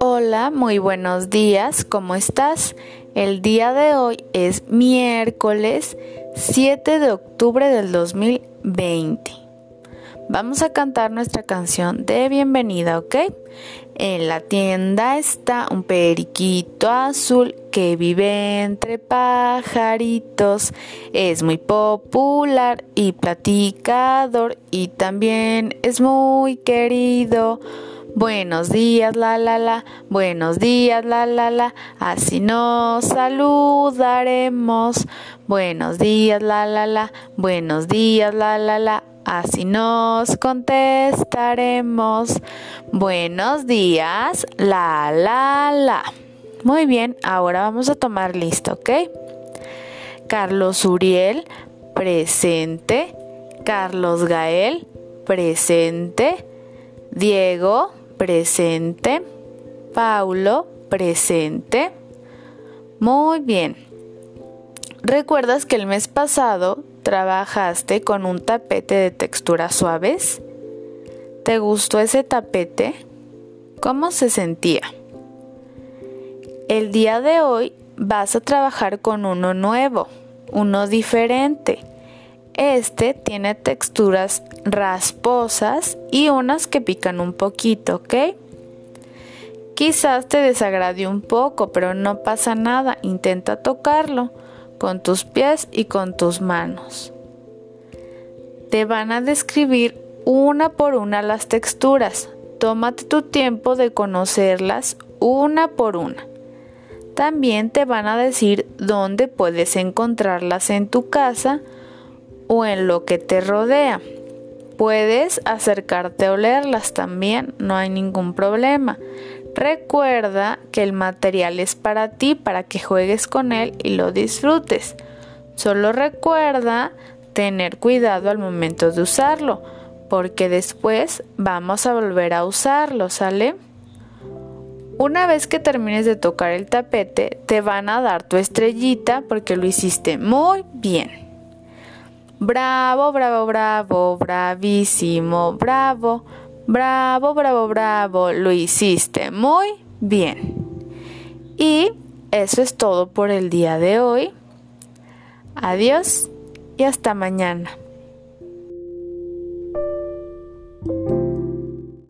Hola, muy buenos días, ¿cómo estás? El día de hoy es miércoles 7 de octubre del 2020. Vamos a cantar nuestra canción de bienvenida, ¿ok? En la tienda está un periquito azul que vive entre pajaritos. Es muy popular y platicador y también es muy querido. Buenos días, la la la, buenos días, la la la, así nos saludaremos. Buenos días, la la la, buenos días, la la la, así nos contestaremos. Buenos días, la la la. Muy bien, ahora vamos a tomar listo, ¿ok? Carlos Uriel, presente. Carlos Gael, presente. Diego, presente. Paulo, presente. Muy bien. ¿Recuerdas que el mes pasado trabajaste con un tapete de texturas suaves? ¿Te gustó ese tapete? ¿Cómo se sentía? El día de hoy vas a trabajar con uno nuevo, uno diferente. Este tiene texturas rasposas y unas que pican un poquito, ¿ok? Quizás te desagrade un poco, pero no pasa nada. Intenta tocarlo con tus pies y con tus manos. Te van a describir una por una las texturas. Tómate tu tiempo de conocerlas una por una. También te van a decir dónde puedes encontrarlas en tu casa o en lo que te rodea. Puedes acercarte a olerlas también, no hay ningún problema. Recuerda que el material es para ti, para que juegues con él y lo disfrutes. Solo recuerda tener cuidado al momento de usarlo, porque después vamos a volver a usarlo, ¿sale? Una vez que termines de tocar el tapete, te van a dar tu estrellita porque lo hiciste muy bien. Bravo, bravo, bravo, bravísimo, bravo, bravo, bravo, bravo, lo hiciste muy bien. Y eso es todo por el día de hoy. Adiós y hasta mañana.